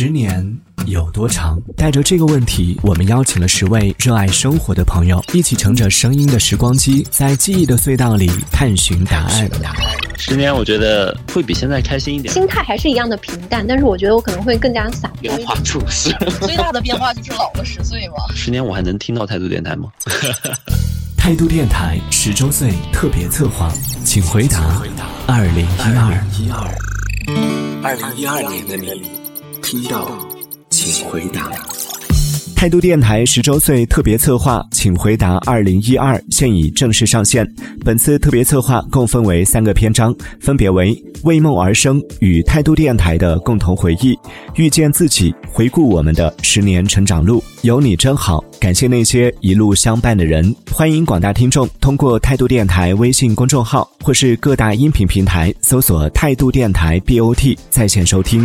十年有多长？带着这个问题，我们邀请了十位热爱生活的朋友，一起乘着声音的时光机，在记忆的隧道里探寻答案。十年，我觉得会比现在开心一点。心态还是一样的平淡，但是我觉得我可能会更加洒脱。变化处事，最大的变化就是老了十岁嘛。十年，我还能听到态度电台吗？态度电台十周岁特别策划，请回答。二零一二，二零一二年的你，听到，请回答。态度电台十周岁特别策划，请回答二零一二现已正式上线。本次特别策划共分为三个篇章，分别为为梦而生与态度电台的共同回忆，遇见自己，回顾我们的十年成长路。有你真好，感谢那些一路相伴的人。欢迎广大听众通过态度电台微信公众号或是各大音频平台搜索态度电台 BOT 在线收听。